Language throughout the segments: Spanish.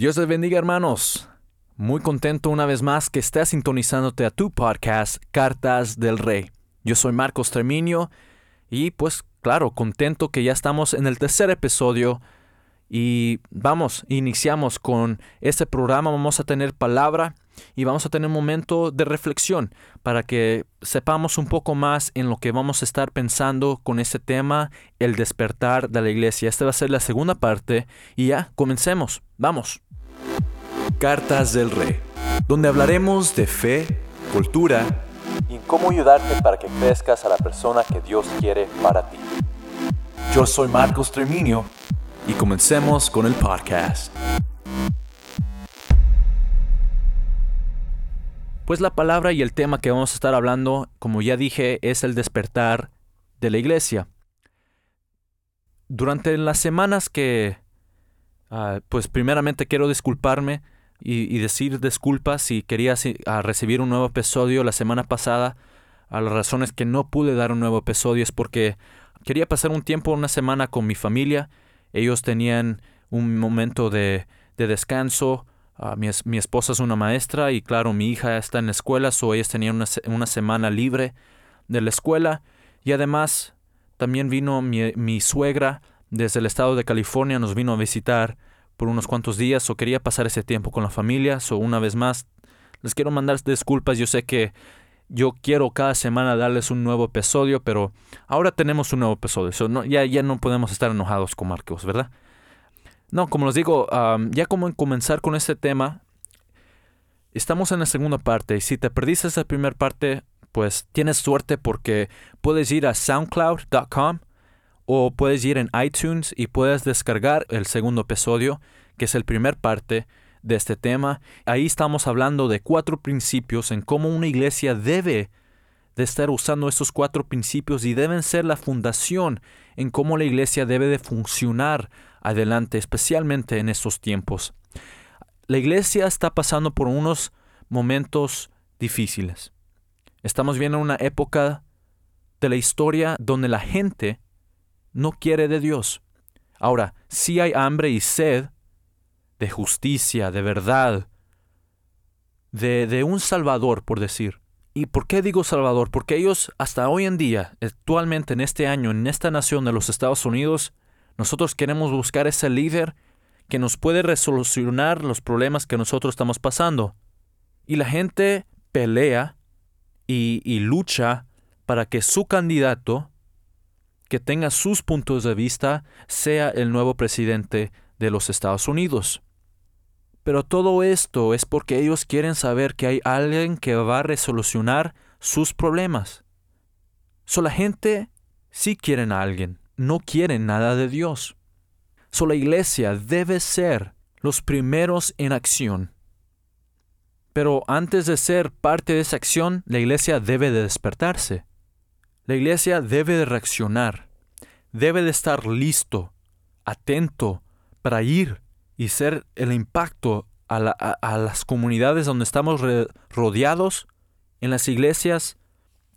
Dios les bendiga hermanos. Muy contento una vez más que estés sintonizándote a tu podcast Cartas del Rey. Yo soy Marcos Treminio y pues claro, contento que ya estamos en el tercer episodio y vamos, iniciamos con este programa, vamos a tener palabra y vamos a tener un momento de reflexión para que sepamos un poco más en lo que vamos a estar pensando con este tema, el despertar de la iglesia. Esta va a ser la segunda parte y ya, comencemos. Vamos. Cartas del Rey, donde hablaremos de fe, cultura y cómo ayudarte para que crezcas a la persona que Dios quiere para ti. Yo soy Marcos Treminio y comencemos con el podcast. Pues la palabra y el tema que vamos a estar hablando, como ya dije, es el despertar de la iglesia. Durante las semanas que, ah, pues primeramente quiero disculparme y, decir disculpas si quería recibir un nuevo episodio la semana pasada. A las razones que no pude dar un nuevo episodio es porque quería pasar un tiempo, una semana con mi familia. Ellos tenían un momento de, de descanso, Ah, mi, esposa es una maestra y claro, mi hija está en la escuela, so ellas tenían una, una semana libre de la escuela. Y además también vino mi, suegra desde el estado de California, nos vino a visitar por unos cuantos días o quería pasar ese tiempo con la familia. So una vez más, les quiero mandar disculpas. Yo sé que yo quiero cada semana darles un nuevo episodio, pero ahora tenemos un nuevo episodio. Ya, ya no podemos estar enojados con Marcos, ¿verdad? No, como les digo, ya como en comenzar con este tema, estamos en la segunda parte y si te perdiste esa primera parte, pues tienes suerte porque puedes ir a soundcloud.com o puedes ir en iTunes y puedes descargar el segundo episodio, que es el primer parte de este tema. Ahí estamos hablando de cuatro principios en cómo una iglesia debe de estar usando estos cuatro principios y deben ser la fundación en cómo la iglesia debe de funcionar adelante, especialmente en estos tiempos. La iglesia está pasando por unos momentos difíciles. Estamos viendo una época de la historia donde la gente no quiere de Dios. Ahora, si hay hambre y sed de justicia, de verdad, de, de un Salvador, por decir. ¿Y por qué digo Salvador? Porque ellos hasta hoy en día, actualmente en este año, en esta nación de los Estados Unidos, nosotros queremos buscar ese líder que nos puede resolucionar los problemas que nosotros estamos pasando. Y la gente pelea y, lucha para que su candidato, que tenga sus puntos de vista, sea el nuevo presidente de los Estados Unidos. Pero todo esto es porque ellos quieren saber que hay alguien que va a resolucionar sus problemas. So la gente sí quieren a alguien no quieren nada de Dios. So la iglesia debe ser los primeros en acción. Pero antes de ser parte de esa acción, la iglesia debe de despertarse. La iglesia debe de reaccionar. Debe de estar listo, atento, para ir y ser el impacto a, a las comunidades donde estamos rodeados, en las iglesias.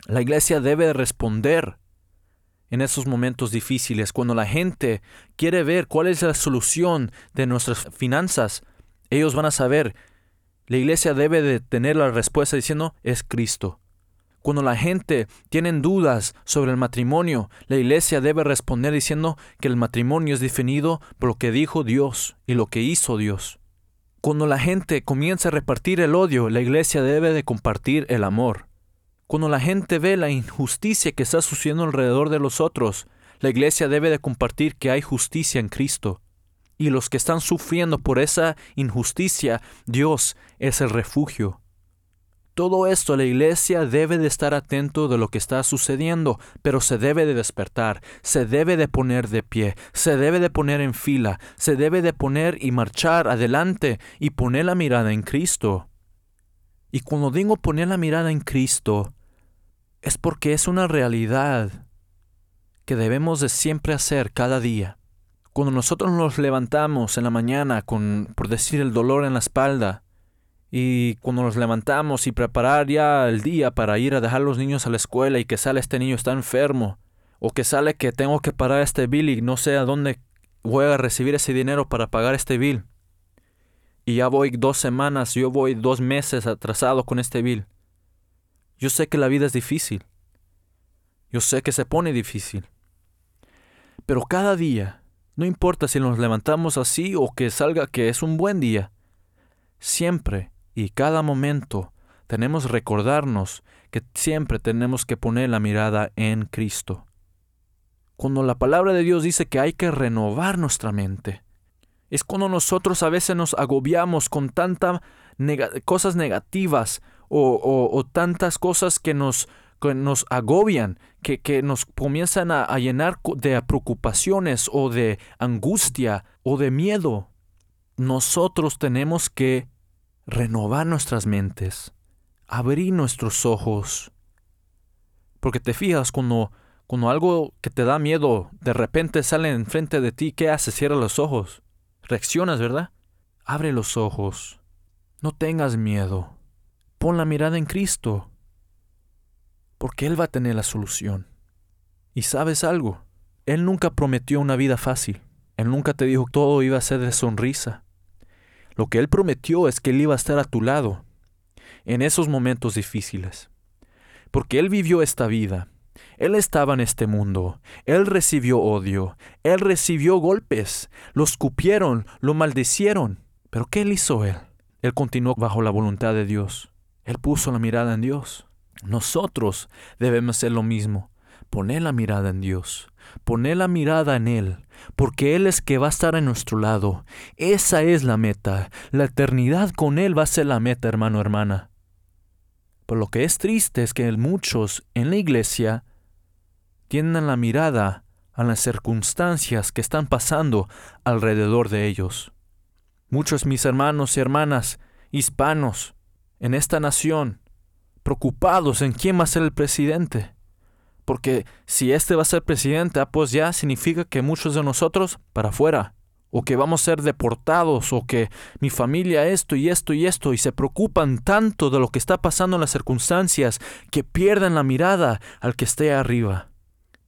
La iglesia debe de responder en esos momentos difíciles, cuando la gente quiere ver cuál es la solución de nuestras finanzas, ellos van a saber, la iglesia debe de tener la respuesta diciendo, es Cristo. Cuando la gente tiene dudas sobre el matrimonio, la iglesia debe responder diciendo que el matrimonio es definido por lo que dijo Dios y lo que hizo Dios. Cuando la gente comienza a repartir el odio, la iglesia debe de compartir el amor. Cuando la gente ve la injusticia que está sucediendo alrededor de los otros, la iglesia debe de compartir que hay justicia en Cristo. Y los que están sufriendo por esa injusticia, Dios es el refugio. Todo esto la iglesia debe de estar atento de lo que está sucediendo, pero se debe de despertar, se debe de poner de pie, se debe de poner en fila, se debe de poner y marchar adelante y poner la mirada en Cristo. Y cuando digo poner la mirada en Cristo, es porque es una realidad que debemos de siempre hacer cada día. Cuando nosotros nos levantamos en la mañana con, por decir, el dolor en la espalda, y cuando nos levantamos y preparar ya el día para ir a dejar los niños a la escuela y que sale este niño está enfermo, o que sale que tengo que pagar este bill y no sé a dónde voy a recibir ese dinero para pagar este bill. Y ya voy dos semanas, yo voy dos meses atrasado con este bill. Yo sé que la vida es difícil. Yo sé que se pone difícil. Pero cada día, no importa si nos levantamos así o que salga que es un buen día, siempre y cada momento tenemos recordarnos que siempre tenemos que poner la mirada en Cristo. Cuando la palabra de Dios dice que hay que renovar nuestra mente, es cuando nosotros a veces nos agobiamos con tantas cosas negativas o, tantas cosas que nos, nos agobian, que, que nos comienzan a, a llenar de preocupaciones o de angustia o de miedo. Nosotros tenemos que renovar nuestras mentes, abrir nuestros ojos. Porque te fijas, cuando, cuando algo que te da miedo de repente sale enfrente de ti, ¿qué haces? Cierra los ojos. Reaccionas, ¿verdad? Abre los ojos. No tengas miedo. Pon la mirada en Cristo. Porque Él va a tener la solución. Y sabes algo, Él nunca prometió una vida fácil. Él nunca te dijo que todo iba a ser de sonrisa. Lo que Él prometió es que Él iba a estar a tu lado en esos momentos difíciles. Porque Él vivió esta vida él estaba en este mundo, él recibió odio, él recibió golpes, lo escupieron, lo maldecieron. Pero ¿qué hizo él? Él continuó bajo la voluntad de Dios. Él puso la mirada en Dios. Nosotros debemos hacer lo mismo. Poner la mirada en Dios. Poner la mirada en Él. Porque Él es que va a estar a nuestro lado. Esa es la meta. La eternidad con Él va a ser la meta, hermano, hermana. Pero lo que es triste es que muchos en la iglesia tienen la mirada a las circunstancias que están pasando alrededor de ellos. Muchos mis hermanos y hermanas hispanos en esta nación preocupados en quién va a ser el presidente. Porque si este va a ser presidente, ah, pues ya significa que muchos de nosotros para afuera o que vamos a ser deportados, o que mi familia esto y esto y esto, y se preocupan tanto de lo que está pasando en las circunstancias que pierden la mirada al que esté arriba.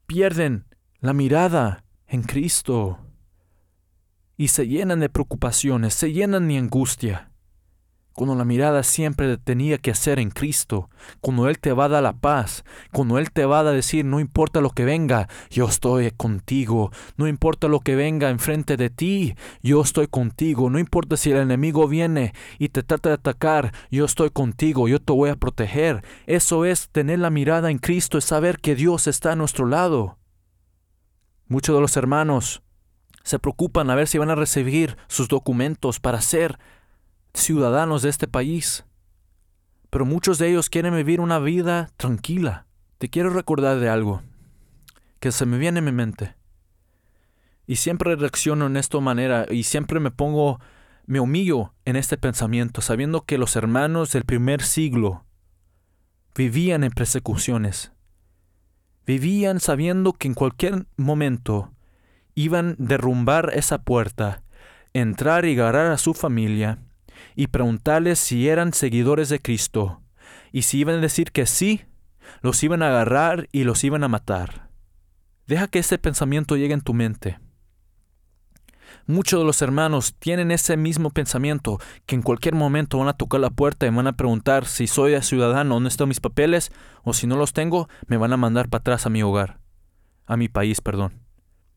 Pierden la mirada en Cristo. Y se llenan de preocupaciones, se llenan de angustia cuando la mirada siempre tenía que hacer en Cristo, cuando Él te va a dar la paz, cuando Él te va a decir, no importa lo que venga, yo estoy contigo, no importa lo que venga enfrente de ti, yo estoy contigo, no importa si el enemigo viene y te trata de atacar, yo estoy contigo, yo te voy a proteger. Eso es tener la mirada en Cristo, es saber que Dios está a nuestro lado. Muchos de los hermanos se preocupan a ver si van a recibir sus documentos para ser ciudadanos de este país, pero muchos de ellos quieren vivir una vida tranquila. Te quiero recordar de algo que se me viene en mi mente. Y siempre reacciono en esta manera y siempre me pongo, me humillo en este pensamiento, sabiendo que los hermanos del primer siglo vivían en persecuciones. Vivían sabiendo que en cualquier momento iban a derrumbar esa puerta, entrar y agarrar a su familia y preguntarles si eran seguidores de Cristo. Y si iban a decir que sí, los iban a agarrar y los iban a matar. Deja que ese pensamiento llegue en tu mente. Muchos de los hermanos tienen ese mismo pensamiento, que en cualquier momento van a tocar la puerta y van a preguntar si soy ciudadano, dónde están mis papeles, o si no los tengo, me van a mandar para atrás a mi hogar, a mi país, perdón.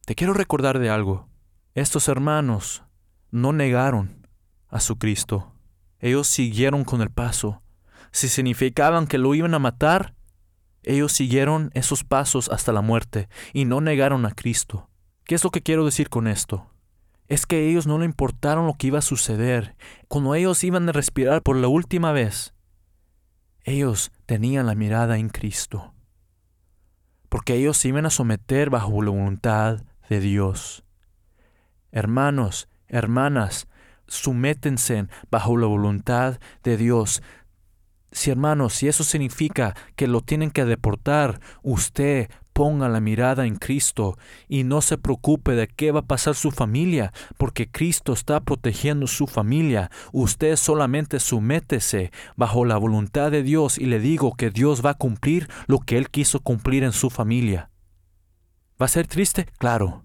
Te quiero recordar de algo. Estos hermanos no negaron a su Cristo. Ellos siguieron con el paso. Si significaban que lo iban a matar, ellos siguieron esos pasos hasta la muerte y no negaron a Cristo. ¿Qué es lo que quiero decir con esto? Es que ellos no le importaron lo que iba a suceder. Cuando ellos iban a respirar por la última vez, ellos tenían la mirada en Cristo. Porque ellos se iban a someter bajo la voluntad de Dios. Hermanos, hermanas, sumétense bajo la voluntad de Dios. Si hermanos, si eso significa que lo tienen que deportar, usted ponga la mirada en Cristo y no se preocupe de qué va a pasar su familia, porque Cristo está protegiendo su familia. Usted solamente sumétese bajo la voluntad de Dios y le digo que Dios va a cumplir lo que Él quiso cumplir en su familia. ¿Va a ser triste? Claro.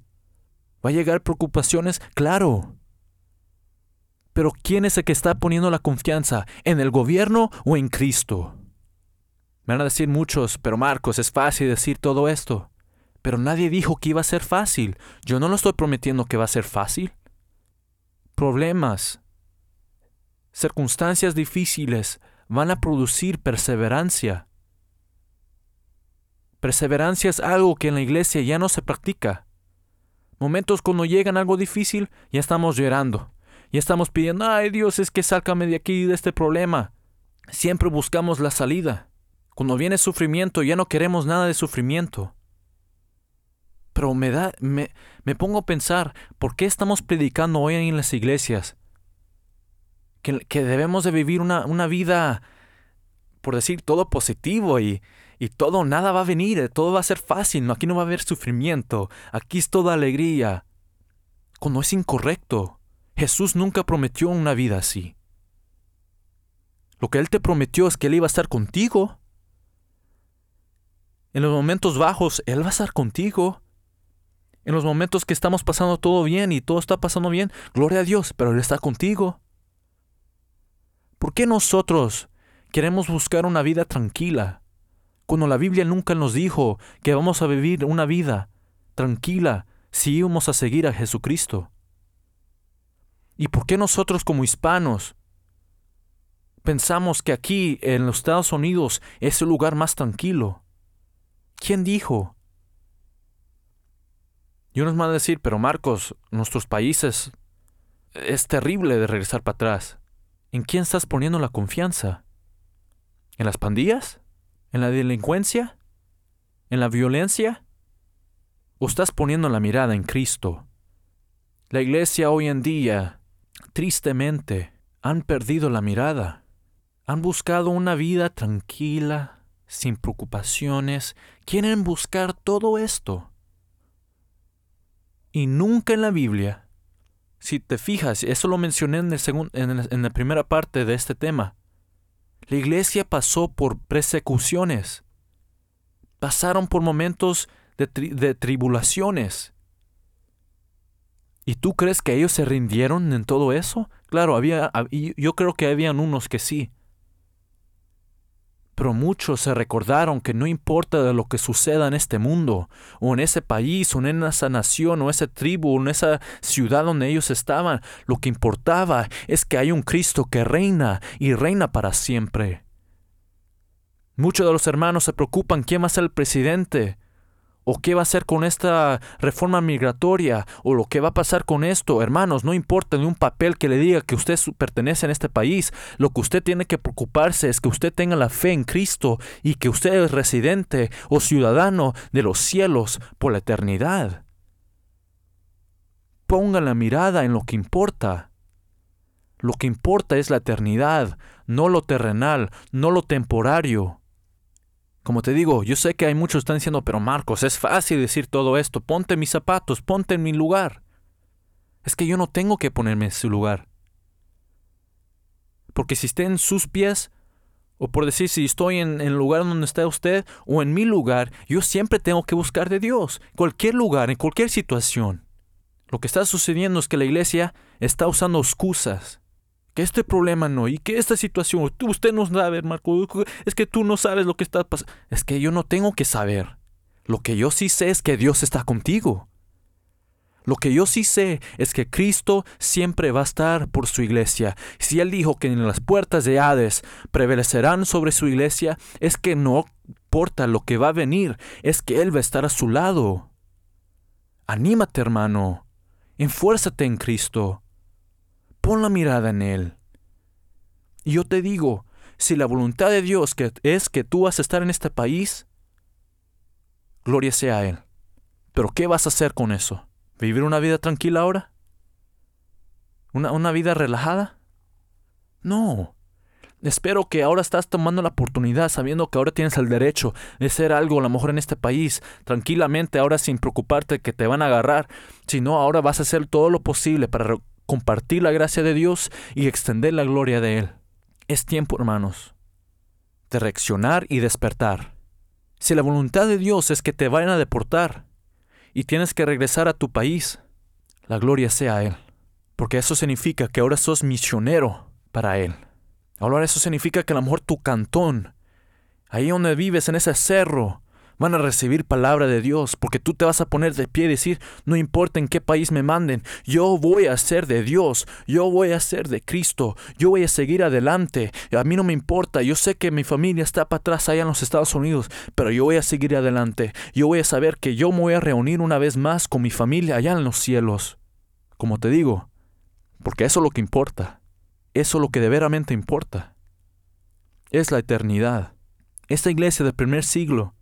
¿Va a llegar preocupaciones? Claro. Pero ¿quién es el que está poniendo la confianza? ¿En el gobierno o en Cristo? Me van a decir muchos, pero Marcos, es fácil decir todo esto. Pero nadie dijo que iba a ser fácil. Yo no lo estoy prometiendo que va a ser fácil. Problemas, circunstancias difíciles van a producir perseverancia. Perseverancia es algo que en la iglesia ya no se practica. Momentos cuando llegan algo difícil, ya estamos llorando. Ya estamos pidiendo, ay Dios, es que sácame de aquí, de este problema. Siempre buscamos la salida. Cuando viene sufrimiento, ya no queremos nada de sufrimiento. Pero me da, me, me pongo a pensar, ¿por qué estamos predicando hoy en las iglesias? Que, que debemos de vivir una, una, vida, por decir, todo positivo y, y todo, nada va a venir, todo va a ser fácil, aquí no va a haber sufrimiento, aquí es toda alegría. Cuando es incorrecto, Jesús nunca prometió una vida así. Lo que Él te prometió es que Él iba a estar contigo. En los momentos bajos, Él va a estar contigo. En los momentos que estamos pasando todo bien y todo está pasando bien, gloria a Dios, pero Él está contigo. ¿Por qué nosotros queremos buscar una vida tranquila cuando la Biblia nunca nos dijo que vamos a vivir una vida tranquila si íbamos a seguir a Jesucristo? ¿Y por qué nosotros como hispanos pensamos que aquí en los Estados Unidos es el lugar más tranquilo? ¿Quién dijo? Y unos van a decir, pero Marcos, nuestros países es terrible de regresar para atrás. ¿En quién estás poniendo la confianza? ¿En las pandillas? ¿En la delincuencia? ¿En la violencia? ¿O estás poniendo la mirada en Cristo? La iglesia hoy en día, tristemente, han perdido la mirada. Han buscado una vida tranquila, sin preocupaciones. Quieren buscar todo esto y nunca en la Biblia, si te fijas, eso lo mencioné en, la primera parte de este tema, la iglesia pasó por persecuciones, pasaron por momentos de tribulaciones. ¿Y tú crees que ellos se rindieron en todo eso? Claro, había, yo creo que habían unos que sí, pero muchos se recordaron que no importa de lo que suceda en este mundo, o en ese país, o en esa nación, o esa tribu, o en esa ciudad donde ellos estaban, lo que importaba es que hay un Cristo que reina y reina para siempre. Muchos de los hermanos se preocupan quién va a ser el presidente, ¿O qué va a hacer con esta reforma migratoria? ¿O lo que va a pasar con esto? Hermanos, no importa ni un papel que le diga que usted pertenece a este país. Lo que usted tiene que preocuparse es que usted tenga la fe en Cristo y que usted es residente o ciudadano de los cielos por la eternidad. Ponga la mirada en lo que importa. Lo que importa es la eternidad, no lo terrenal, no lo temporario. Como te digo, yo sé que hay muchos que están diciendo, pero Marcos, es fácil decir todo esto, ponte mis zapatos, ponte en mi lugar. Es que yo no tengo que ponerme en su lugar. Porque si esté en sus pies, o por decir si estoy en, el lugar donde está usted, o en mi lugar, yo siempre tengo que buscar de Dios, cualquier lugar, en cualquier situación. Lo que está sucediendo es que la iglesia está usando excusas que este problema no, y que esta situación, usted no sabe, Marco, es que tú no sabes lo que está pasando. Es que yo no tengo que saber. Lo que yo sí sé es que Dios está contigo. Lo que yo sí sé es que Cristo siempre va a estar por su iglesia. Si Él dijo que en las puertas de Hades prevalecerán sobre su iglesia, es que no importa lo que va a venir, es que Él va a estar a su lado. Anímate, hermano. Enfuérzate en Cristo. Pon la mirada en Él. Y yo te digo, si la voluntad de Dios es que tú vas a estar en este país, gloria sea a Él. Pero ¿qué vas a hacer con eso? ¿Vivir una vida tranquila ahora? ¿Una, una vida relajada? No. Espero que ahora estás tomando la oportunidad sabiendo que ahora tienes el derecho de hacer algo a lo mejor en este país, tranquilamente, ahora sin preocuparte que te van a agarrar, sino ahora vas a hacer todo lo posible para compartir la gracia de Dios y extender la gloria de Él. Es tiempo, hermanos, de reaccionar y despertar. Si la voluntad de Dios es que te vayan a deportar y tienes que regresar a tu país, la gloria sea a Él. Porque eso significa que ahora sos misionero para Él. Ahora eso significa que a lo mejor tu cantón, ahí donde vives, en ese cerro, van a recibir palabra de Dios, porque tú te vas a poner de pie y decir, no importa en qué país me manden, yo voy a ser de Dios, yo voy a ser de Cristo, yo voy a seguir adelante, a mí no me importa, yo sé que mi familia está para atrás allá en los Estados Unidos, pero yo voy a seguir adelante, yo voy a saber que yo me voy a reunir una vez más con mi familia allá en los cielos. Como te digo, porque eso es lo que importa, eso es lo que de veramente importa, es la eternidad. Esta iglesia del primer siglo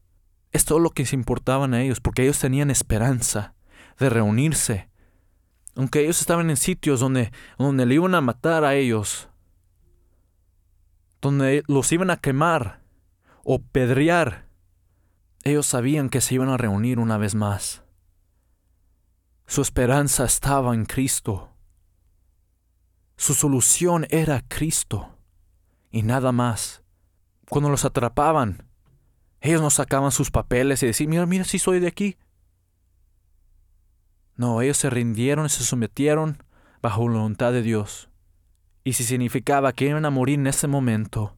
es todo lo que se importaban a ellos, porque ellos tenían esperanza de reunirse. Aunque ellos estaban en sitios donde, donde le iban a matar a ellos, donde los iban a quemar o pedrear, ellos sabían que se iban a reunir una vez más. Su esperanza estaba en Cristo. Su solución era Cristo y nada más. Cuando los atrapaban, ellos no sacaban sus papeles y decían, mira, mira, si soy de aquí. No, ellos se rindieron y se sometieron bajo la voluntad de Dios. Y si significaba que iban a morir en ese momento,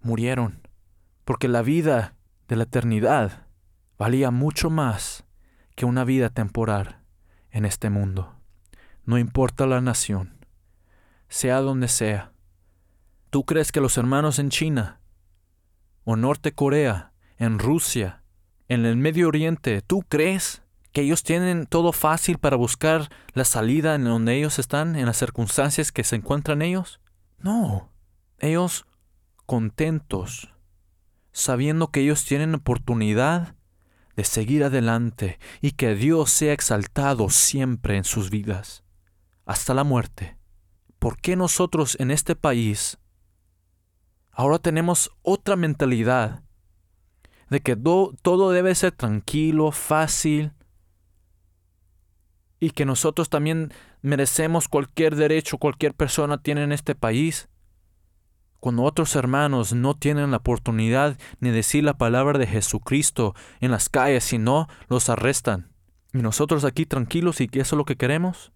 murieron. Porque la vida de la eternidad valía mucho más que una vida temporal en este mundo. No importa la nación, sea donde sea. ¿Tú crees que los hermanos en China o Norte Corea en Rusia, en el Medio Oriente, ¿tú crees que ellos tienen todo fácil para buscar la salida en donde ellos están, en las circunstancias que se encuentran ellos? No, ellos contentos, sabiendo que ellos tienen oportunidad de seguir adelante y que Dios sea exaltado siempre en sus vidas, hasta la muerte. ¿Por qué nosotros en este país ahora tenemos otra mentalidad de que todo debe ser tranquilo, fácil, y que nosotros también merecemos cualquier derecho cualquier persona tiene en este país. Cuando otros hermanos no tienen la oportunidad ni decir la palabra de Jesucristo en las calles, sino los arrestan. Y nosotros aquí tranquilos y que eso es lo que queremos.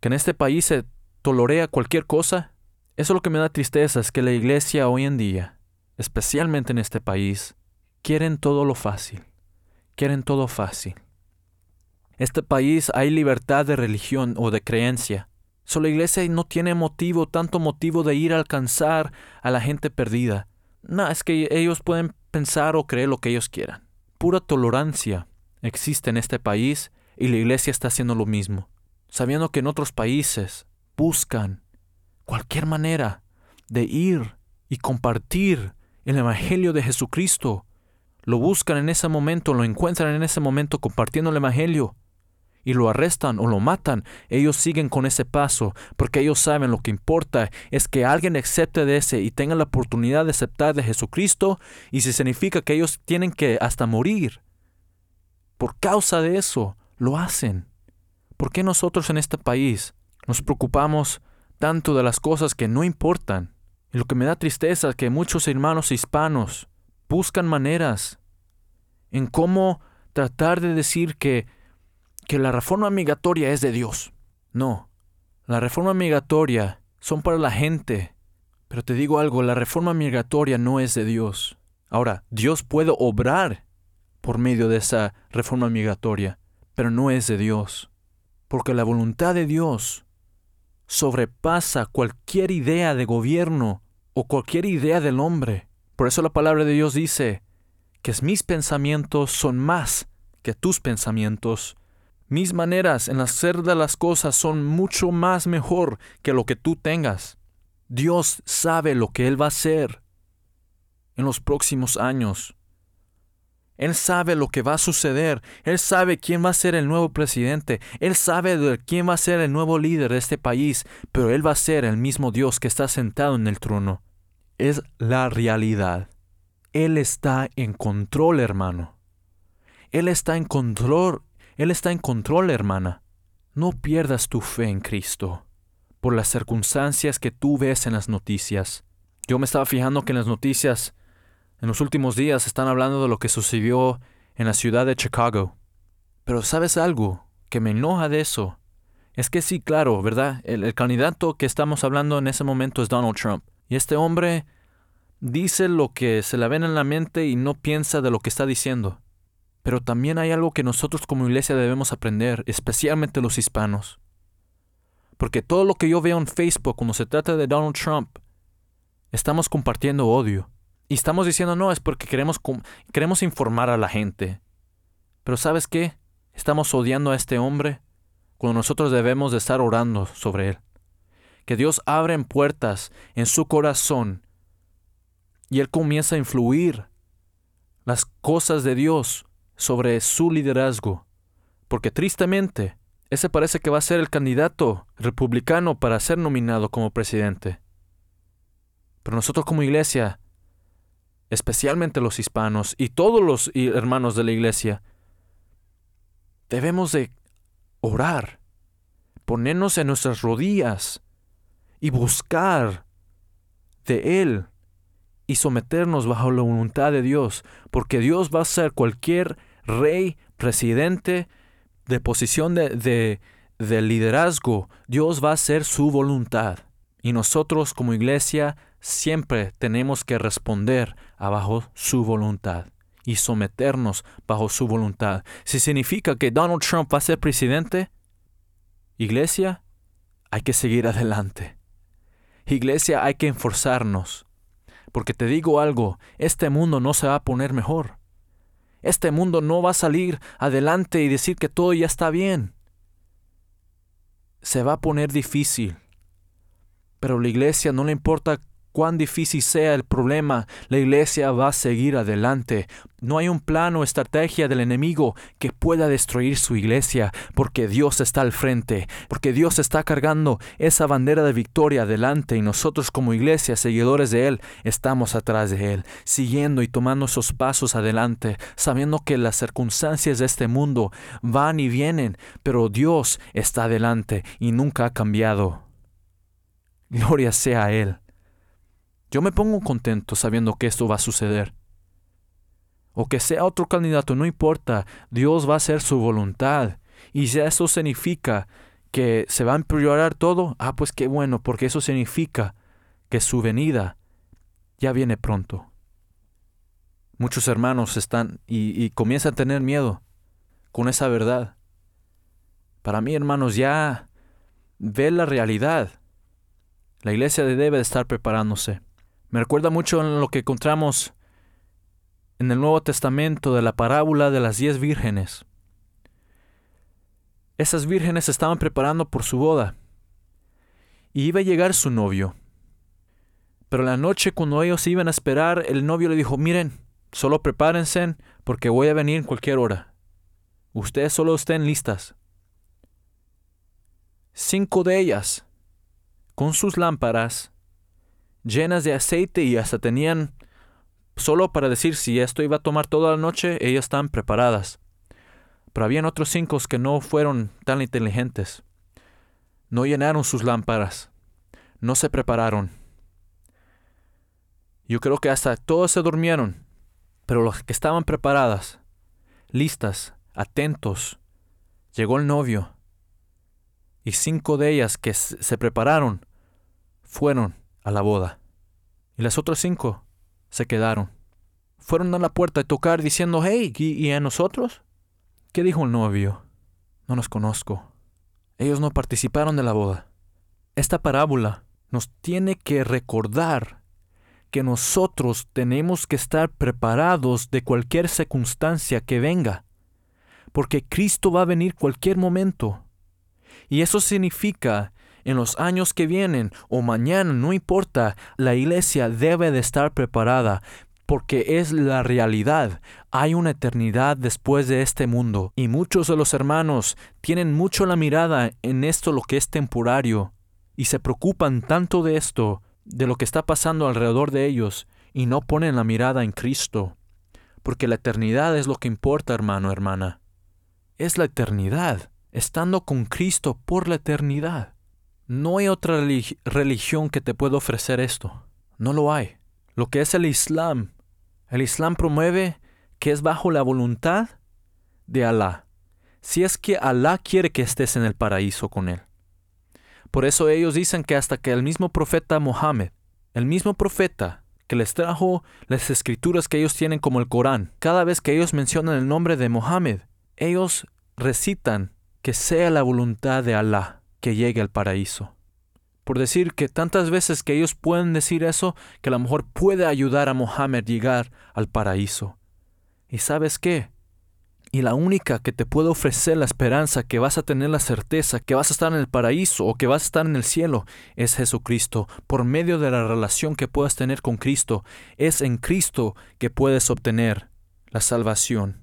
Que en este país se tolorea cualquier cosa. Eso es lo que me da tristeza, es que la iglesia hoy en día especialmente en este país, quieren todo lo fácil, quieren todo fácil. Este país hay libertad de religión o de creencia. Solo la iglesia no tiene motivo, tanto motivo de ir a alcanzar a la gente perdida. No, es que ellos pueden pensar o creer lo que ellos quieran. Pura tolerancia existe en este país y la iglesia está haciendo lo mismo, sabiendo que en otros países buscan cualquier manera de ir y compartir el Evangelio de Jesucristo. Lo buscan en ese momento, lo encuentran en ese momento compartiendo el Evangelio y lo arrestan o lo matan, ellos siguen con ese paso, porque ellos saben lo que importa es que alguien acepte de ese y tenga la oportunidad de aceptar de Jesucristo, y si significa que ellos tienen que hasta morir. Por causa de eso, lo hacen. ¿Por qué nosotros en este país nos preocupamos tanto de las cosas que no importan? Y lo que me da tristeza es que muchos hermanos hispanos buscan maneras en cómo tratar de decir que, que la reforma migratoria es de Dios. No, la reforma migratoria son para la gente. Pero te digo algo, la reforma migratoria no es de Dios. Ahora, Dios puede obrar por medio de esa reforma migratoria, pero no es de Dios. Porque la voluntad de Dios sobrepasa cualquier idea de gobierno o cualquier idea del hombre. Por eso la palabra de Dios dice que mis pensamientos son más que tus pensamientos. Mis maneras en hacer de las cosas son mucho más mejor que lo que tú tengas. Dios sabe lo que Él va a hacer en los próximos años. Él sabe lo que va a suceder. Él sabe quién va a ser el nuevo presidente. Él sabe de quién va a ser el nuevo líder de este país. Pero Él va a ser el mismo Dios que está sentado en el trono. Es la realidad. Él está en control, hermano. Él está en control. Él está en control, hermana. No pierdas tu fe en Cristo por las circunstancias que tú ves en las noticias. Yo me estaba fijando que en las noticias en los últimos días están hablando de lo que sucedió en la ciudad de Chicago. Pero ¿sabes algo que me enoja de eso? Es que sí, claro, ¿verdad? El, candidato que estamos hablando en ese momento es Donald Trump. Y este hombre dice lo que se le ven en la mente y no piensa de lo que está diciendo. Pero también hay algo que nosotros como iglesia debemos aprender, especialmente los hispanos. Porque todo lo que yo veo en Facebook cuando se trata de Donald Trump, estamos compartiendo odio. Y estamos diciendo, no, es porque queremos, queremos informar a la gente. Pero ¿sabes qué? Estamos odiando a este hombre cuando nosotros debemos de estar orando sobre él. Que Dios abre puertas en su corazón y él comienza a influir las cosas de Dios sobre su liderazgo. Porque tristemente, ese parece que va a ser el candidato republicano para ser nominado como presidente. Pero nosotros como iglesia, especialmente los hispanos y todos los hermanos de la iglesia, debemos de orar, ponernos en nuestras rodillas y buscar de Él y someternos bajo la voluntad de Dios, porque Dios va a ser cualquier rey, presidente, de posición de, de, liderazgo, Dios va a hacer su voluntad. Y nosotros como iglesia siempre tenemos que responder bajo su voluntad y someternos bajo su voluntad. Si significa que Donald Trump va a ser presidente, iglesia, hay que seguir adelante. Iglesia, hay que enforzarnos. Porque te digo algo, este mundo no se va a poner mejor. Este mundo no va a salir adelante y decir que todo ya está bien. Se va a poner difícil. Pero la iglesia no le importa cuán difícil sea el problema, la iglesia va a seguir adelante. No hay un plan o estrategia del enemigo que pueda destruir su iglesia, porque Dios está al frente, porque Dios está cargando esa bandera de victoria adelante y nosotros como iglesia, seguidores de Él, estamos atrás de Él, siguiendo y tomando esos pasos adelante, sabiendo que las circunstancias de este mundo van y vienen, pero Dios está adelante y nunca ha cambiado. Gloria sea Él. Yo me pongo contento sabiendo que esto va a suceder. O que sea otro candidato, no importa, Dios va a hacer su voluntad. Y si eso significa que se va a empeorar todo, ah, pues qué bueno, porque eso significa que su venida ya viene pronto. Muchos hermanos están y, y comienzan a tener miedo con esa verdad. Para mí, hermanos, ya ve la realidad. La iglesia debe de estar preparándose. Me recuerda mucho en lo que encontramos en el Nuevo Testamento de la parábola de las diez vírgenes. Esas vírgenes se estaban preparando por su boda y iba a llegar su novio. Pero la noche cuando ellos iban a esperar, el novio le dijo, miren, solo prepárense porque voy a venir en cualquier hora. Ustedes solo estén listas. Cinco de ellas, con sus lámparas, llenas de aceite y hasta tenían, solo para decir si esto iba a tomar toda la noche, ellas están preparadas. Pero habían otros cinco que no fueron tan inteligentes. No llenaron sus lámparas. No se prepararon. Yo creo que hasta todos se durmieron. Pero los que estaban preparadas, listas, atentos, llegó el novio. Y cinco de ellas que se prepararon fueron a la boda. Y las otras cinco se quedaron. Fueron a la puerta a tocar diciendo, hey, ¿y, a nosotros? ¿Qué dijo el novio? No nos conozco. Ellos no participaron de la boda. Esta parábola nos tiene que recordar que nosotros tenemos que estar preparados de cualquier circunstancia que venga, porque Cristo va a venir cualquier momento. Y eso significa en los años que vienen o mañana, no importa, la iglesia debe de estar preparada porque es la realidad. Hay una eternidad después de este mundo y muchos de los hermanos tienen mucho la mirada en esto lo que es temporario y se preocupan tanto de esto, de lo que está pasando alrededor de ellos y no ponen la mirada en Cristo. Porque la eternidad es lo que importa, hermano, hermana. Es la eternidad, estando con Cristo por la eternidad. No hay otra religión que te pueda ofrecer esto. No lo hay. Lo que es el Islam, el Islam promueve que es bajo la voluntad de Alá. Si es que Alá quiere que estés en el paraíso con Él. Por eso ellos dicen que hasta que el mismo profeta Mohammed, el mismo profeta que les trajo las escrituras que ellos tienen como el Corán, cada vez que ellos mencionan el nombre de Mohammed, ellos recitan que sea la voluntad de Alá que llegue al paraíso. Por decir que tantas veces que ellos pueden decir eso, que a lo mejor puede ayudar a Mohammed llegar al paraíso. ¿Y sabes qué? Y la única que te puede ofrecer la esperanza, que vas a tener la certeza, que vas a estar en el paraíso o que vas a estar en el cielo, es Jesucristo. Por medio de la relación que puedas tener con Cristo, es en Cristo que puedes obtener la salvación.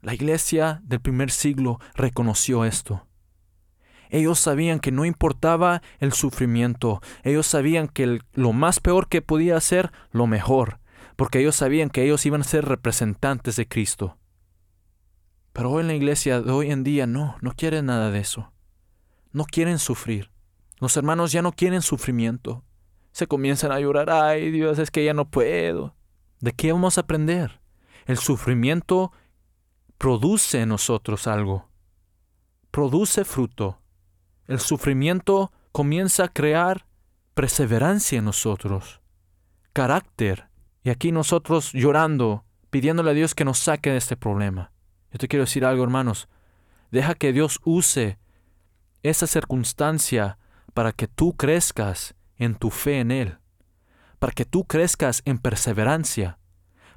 La iglesia del primer siglo reconoció esto. Ellos sabían que no importaba el sufrimiento, ellos sabían que lo más peor que podía ser, lo mejor, porque ellos sabían que ellos iban a ser representantes de Cristo. Pero hoy en la iglesia de hoy en día no, no quieren nada de eso. No quieren sufrir. Los hermanos ya no quieren sufrimiento. Se comienzan a llorar, ay Dios, es que ya no puedo. ¿De qué vamos a aprender? El sufrimiento produce en nosotros algo. Produce fruto. El sufrimiento comienza a crear perseverancia en nosotros, carácter. Y aquí nosotros llorando, pidiéndole a Dios que nos saque de este problema. Yo te quiero decir algo, hermanos. Deja que Dios use esa circunstancia para que tú crezcas en tu fe en Él, para que tú crezcas en perseverancia,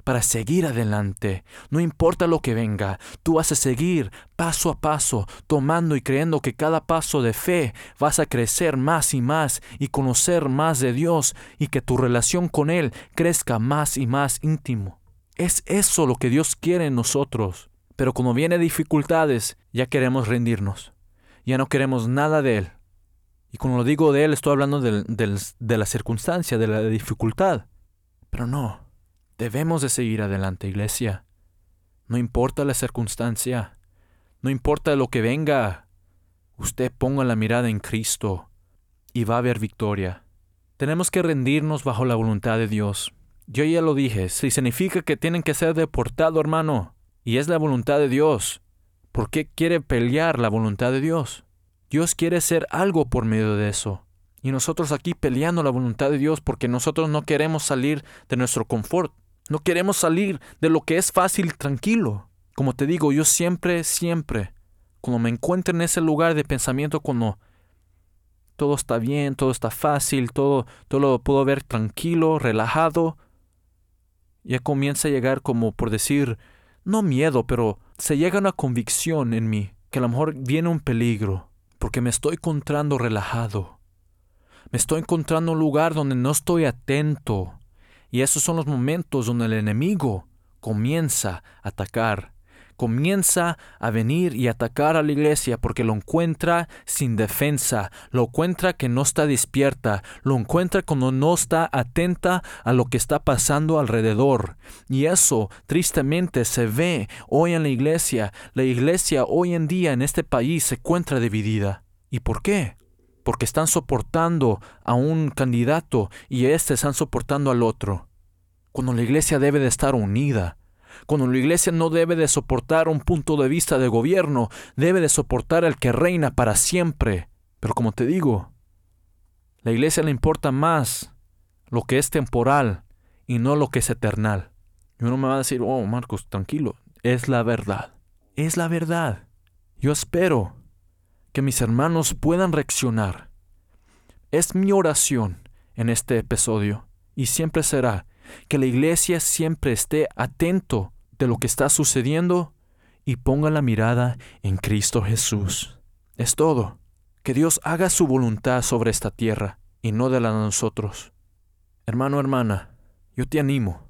para seguir adelante. No importa lo que venga, tú vas a seguir paso a paso, tomando y creyendo que cada paso de fe vas a crecer más y más y conocer más de Dios y que tu relación con Él crezca más y más íntimo. Es eso lo que Dios quiere en nosotros. Pero como viene dificultades, ya queremos rendirnos. Ya no queremos nada de Él. Y cuando lo digo de Él, estoy hablando de la circunstancia, de la dificultad. Pero no, debemos de seguir adelante, iglesia. No importa la circunstancia, no importa lo que venga, usted ponga la mirada en Cristo y va a haber victoria. Tenemos que rendirnos bajo la voluntad de Dios. Yo ya lo dije, si significa que tienen que ser deportados, hermano, y es la voluntad de Dios. ¿Por qué quiere pelear la voluntad de Dios? Dios quiere hacer algo por medio de eso. Y nosotros aquí peleando la voluntad de Dios porque nosotros no queremos salir de nuestro confort. No queremos salir de lo que es fácil y tranquilo. Como te digo, yo siempre, siempre, cuando me encuentro en ese lugar de pensamiento, cuando todo está bien, todo está fácil, todo, todo lo puedo ver tranquilo, relajado, ya comienza a llegar como por decir, no miedo, pero se llega una convicción en mí que a lo mejor viene un peligro, porque me estoy encontrando relajado. Me estoy encontrando un lugar donde no estoy atento. Y esos son los momentos donde el enemigo comienza a atacar comienza a venir y atacar a la iglesia porque lo encuentra sin defensa, lo encuentra que no está despierta, lo encuentra cuando no está atenta a lo que está pasando alrededor. Y eso tristemente se ve hoy en la iglesia. La iglesia hoy en día en este país se encuentra dividida. ¿Y por qué? Porque están soportando a un candidato y éste están soportando al otro. Cuando la iglesia debe de estar unida, cuando la iglesia no debe de soportar un punto de vista de gobierno, debe de soportar al que reina para siempre. Pero como te digo, la iglesia le importa más lo que es temporal y no lo que es eternal. Y uno me va a decir, oh Marcos, tranquilo, es la verdad. Es la verdad. Yo espero que mis hermanos puedan reaccionar. Es mi oración en este episodio y siempre será que la iglesia siempre esté atento de lo que está sucediendo y ponga la mirada en Cristo Jesús. Es todo. Que Dios haga su voluntad sobre esta tierra y no de la de nosotros. Hermano, hermana, yo te animo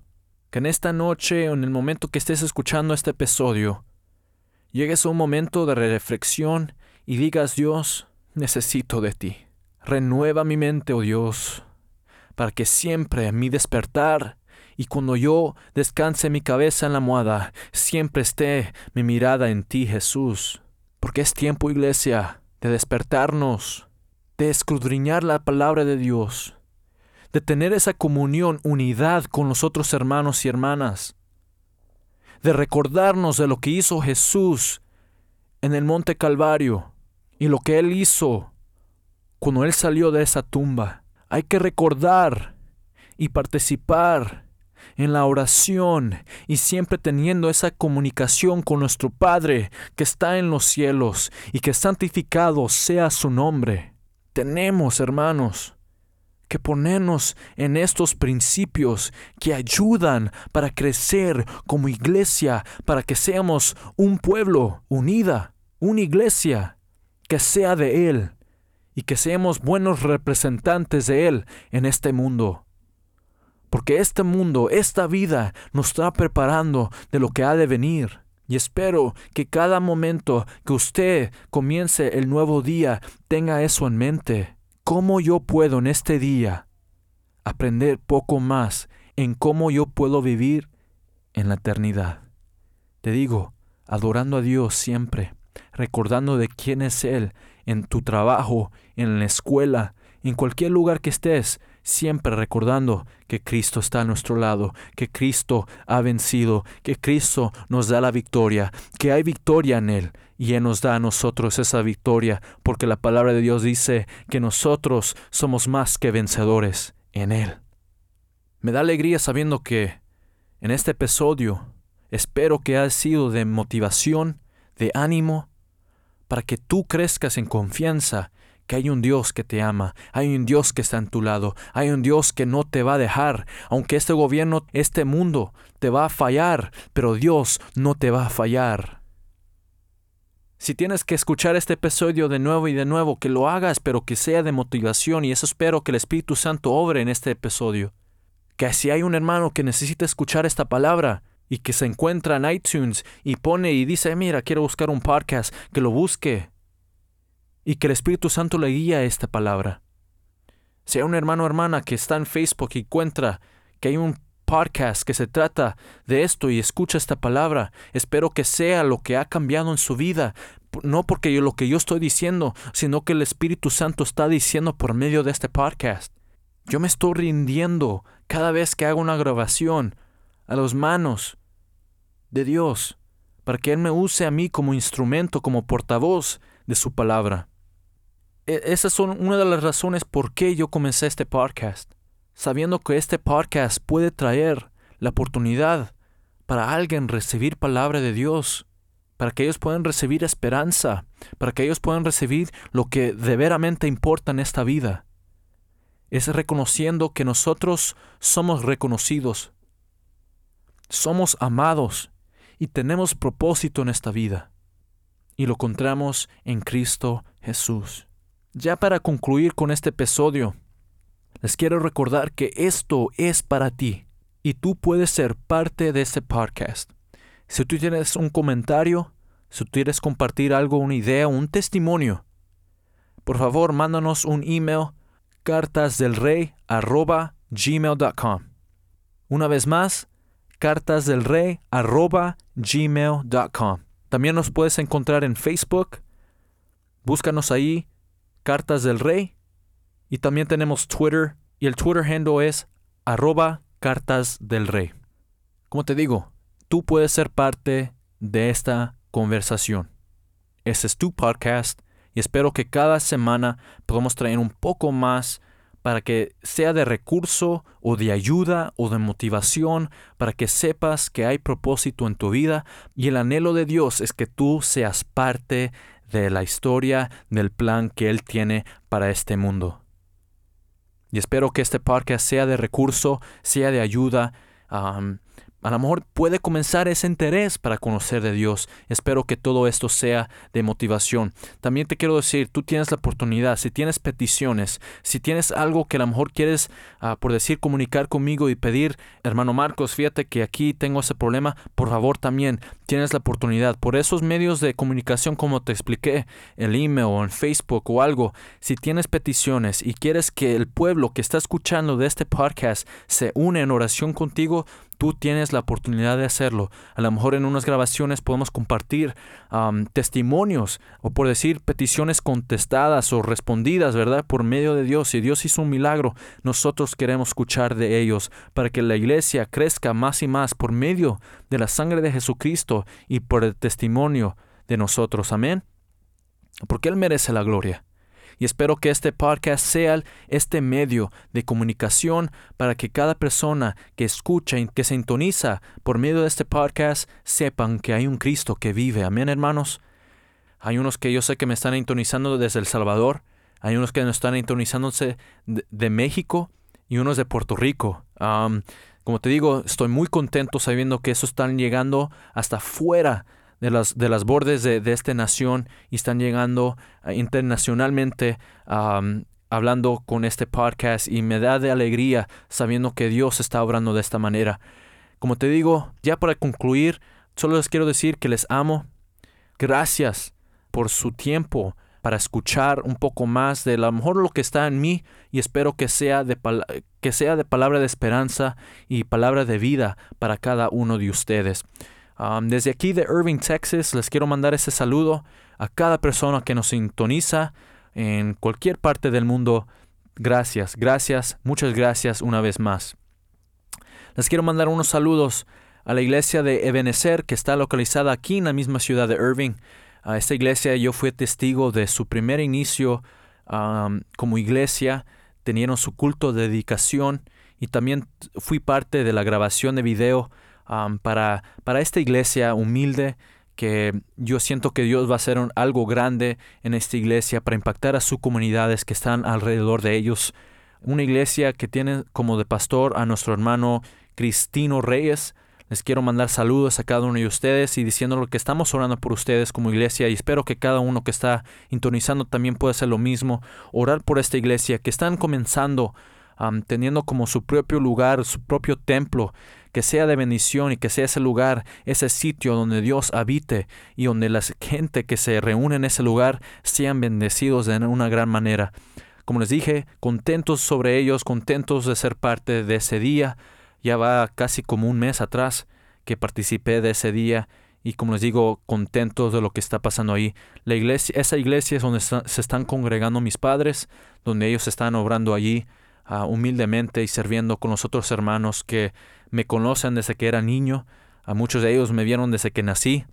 que en esta noche o en el momento que estés escuchando este episodio, llegues a un momento de reflexión y digas, Dios, necesito de ti. Renueva mi mente, oh Dios, para que siempre a mi despertar y cuando yo descanse mi cabeza en la almohada, siempre esté mi mirada en ti, Jesús. Porque es tiempo, iglesia, de despertarnos, de escudriñar la palabra de Dios, de tener esa comunión, unidad con los otros hermanos y hermanas, de recordarnos de lo que hizo Jesús en el monte Calvario y lo que Él hizo cuando Él salió de esa tumba. Hay que recordar y participar en la oración y siempre teniendo esa comunicación con nuestro Padre que está en los cielos y que santificado sea su nombre. Tenemos, hermanos, que ponernos en estos principios que ayudan para crecer como iglesia, para que seamos un pueblo unida, una iglesia que sea de Él y que seamos buenos representantes de Él en este mundo. Porque este mundo, esta vida, nos está preparando de lo que ha de venir. Y espero que cada momento que usted comience el nuevo día tenga eso en mente. ¿Cómo yo puedo en este día aprender poco más en cómo yo puedo vivir en la eternidad? Te digo, adorando a Dios siempre, recordando de quién es Él en tu trabajo, en la escuela, en cualquier lugar que estés, siempre recordando que Cristo está a nuestro lado, que Cristo ha vencido, que Cristo nos da la victoria, que hay victoria en Él y Él nos da a nosotros esa victoria, porque la palabra de Dios dice que nosotros somos más que vencedores en Él. Me da alegría sabiendo que en este episodio espero que haya sido de motivación, de ánimo, para que tú crezcas en confianza que hay un Dios que te ama, hay un Dios que está en tu lado, hay un Dios que no te va a dejar, aunque este gobierno, este mundo te va a fallar, pero Dios no te va a fallar. Si tienes que escuchar este episodio de nuevo y de nuevo, que lo hagas, pero que sea de motivación, y eso espero que el Espíritu Santo obre en este episodio. Que si hay un hermano que necesita escuchar esta palabra, y que se encuentra en iTunes y pone y dice, mira, quiero buscar un podcast, que lo busque y que el Espíritu Santo le guíe a esta palabra. Sea un hermano o hermana que está en Facebook y encuentra que hay un podcast que se trata de esto y escucha esta palabra, espero que sea lo que ha cambiado en su vida, no porque lo que yo estoy diciendo, sino que el Espíritu Santo está diciendo por medio de este podcast. Yo me estoy rindiendo cada vez que hago una grabación a las manos de Dios, para que Él me use a mí como instrumento, como portavoz de su palabra. E, esas son una de las razones por qué yo comencé este podcast, sabiendo que este podcast puede traer la oportunidad para alguien recibir palabra de Dios, para que ellos puedan recibir esperanza, para que ellos puedan recibir lo que de veramente importa en esta vida. Es reconociendo que nosotros somos reconocidos, somos amados y tenemos propósito en esta vida. Y lo encontramos en Cristo Jesús. Ya para concluir con este episodio, les quiero recordar que esto es para ti y tú puedes ser parte de este podcast. Si tú tienes un comentario, si tú quieres compartir algo, una idea, un testimonio, por favor mándanos un email cartasdelrey@gmail.com. Una vez más, cartasdelrey@gmail.com. También nos puedes encontrar en Facebook. Búscanos ahí Cartas del Rey. Y también tenemos Twitter. Y el Twitter handle es arroba cartas del rey. Como te digo, tú puedes ser parte de esta conversación. Este es tu podcast y espero que cada semana podamos traer un poco más para que sea de recurso o de ayuda o de motivación, para que sepas que hay propósito en tu vida y el anhelo de Dios es que tú seas parte de la historia, del plan que Él tiene para este mundo. Y espero que este podcast sea de recurso, sea de ayuda, a lo mejor puede comenzar ese interés para conocer de Dios. Espero que todo esto sea de motivación. También te quiero decir, tú tienes la oportunidad, si tienes peticiones, si tienes algo que a lo mejor quieres, ah, por decir, comunicar conmigo y pedir, hermano Marcos, fíjate que aquí tengo ese problema, por favor también tienes la oportunidad. Por esos medios de comunicación como te expliqué, el email o en Facebook o algo, si tienes peticiones y quieres que el pueblo que está escuchando de este podcast se une en oración contigo, tú tienes la oportunidad de hacerlo. A lo mejor en unas grabaciones podemos compartir testimonios o por decir peticiones contestadas o respondidas, ¿verdad? Por medio de Dios. Si Dios hizo un milagro, nosotros queremos escuchar de ellos para que la iglesia crezca más y más por medio de la sangre de Jesucristo y por el testimonio de nosotros. Amén. Porque Él merece la gloria. Y espero que este podcast sea este medio de comunicación para que cada persona que escucha y que sintoniza por medio de este podcast sepan que hay un Cristo que vive. Amén, hermanos. Hay unos que yo sé que me están sintonizando desde El Salvador, hay unos que me están sintonizándose de, México y unos de Puerto Rico. como te digo, estoy muy contento sabiendo que eso están llegando hasta fuera de las, de las bordes de, esta nación y están llegando ah, internacionalmente hablando con este podcast y me da de alegría sabiendo que Dios está obrando de esta manera. Como te digo, ya para concluir, solo les quiero decir que les amo. Gracias por su tiempo para escuchar un poco más de lo mejor lo que está en mí y espero que sea de, que sea de palabra de esperanza y palabra de vida para cada uno de ustedes. Desde aquí de Irving, Texas, les quiero mandar ese saludo a cada persona que nos sintoniza en cualquier parte del mundo. Gracias, gracias, muchas gracias una vez más. Les quiero mandar unos saludos a la iglesia de Ebenezer que está localizada aquí en la misma ciudad de Irving. A esta iglesia yo fui testigo de su primer inicio como iglesia, tenieron su culto de dedicación y también fui parte de la grabación de video para, para esta iglesia humilde que yo siento que Dios va a hacer algo grande en esta iglesia para impactar a sus comunidades que están alrededor de ellos. Una iglesia que tiene como de pastor a nuestro hermano Cristino Reyes, les quiero mandar saludos a cada uno de ustedes y diciendo que estamos orando por ustedes como iglesia y espero que cada uno que está intonizando también pueda hacer lo mismo, orar por esta iglesia que están comenzando teniendo como su propio lugar, su propio templo, que sea de bendición y que sea ese lugar, ese sitio donde Dios habite y donde la gente que se reúne en ese lugar sean bendecidos de una gran manera. Como les dije, contentos sobre ellos, contentos de ser parte de ese día. Ya va casi como un mes atrás que participé de ese día y como les digo, contentos de lo que está pasando ahí. La iglesia, esa iglesia es donde se están congregando mis padres, donde ellos están obrando allí ah, humildemente y sirviendo con los otros hermanos que me conocen desde que era niño. A muchos de ellos me vieron desde que nací.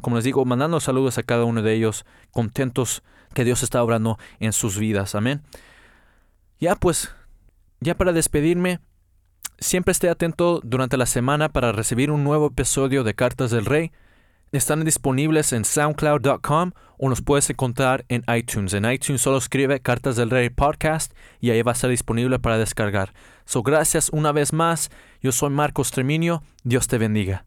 Como les digo, mandando saludos a cada uno de ellos, contentos que Dios está obrando en sus vidas. Amén. Ya pues, ya para despedirme, Siempre esté atento durante la semana para recibir un nuevo episodio de Cartas del Rey. Están disponibles en soundcloud.com o nos puedes encontrar en iTunes. En iTunes solo escribe Cartas del Rey Podcast y ahí va a estar disponible para descargar. So, gracias una vez más. Yo soy Marcos Treminio. Dios te bendiga.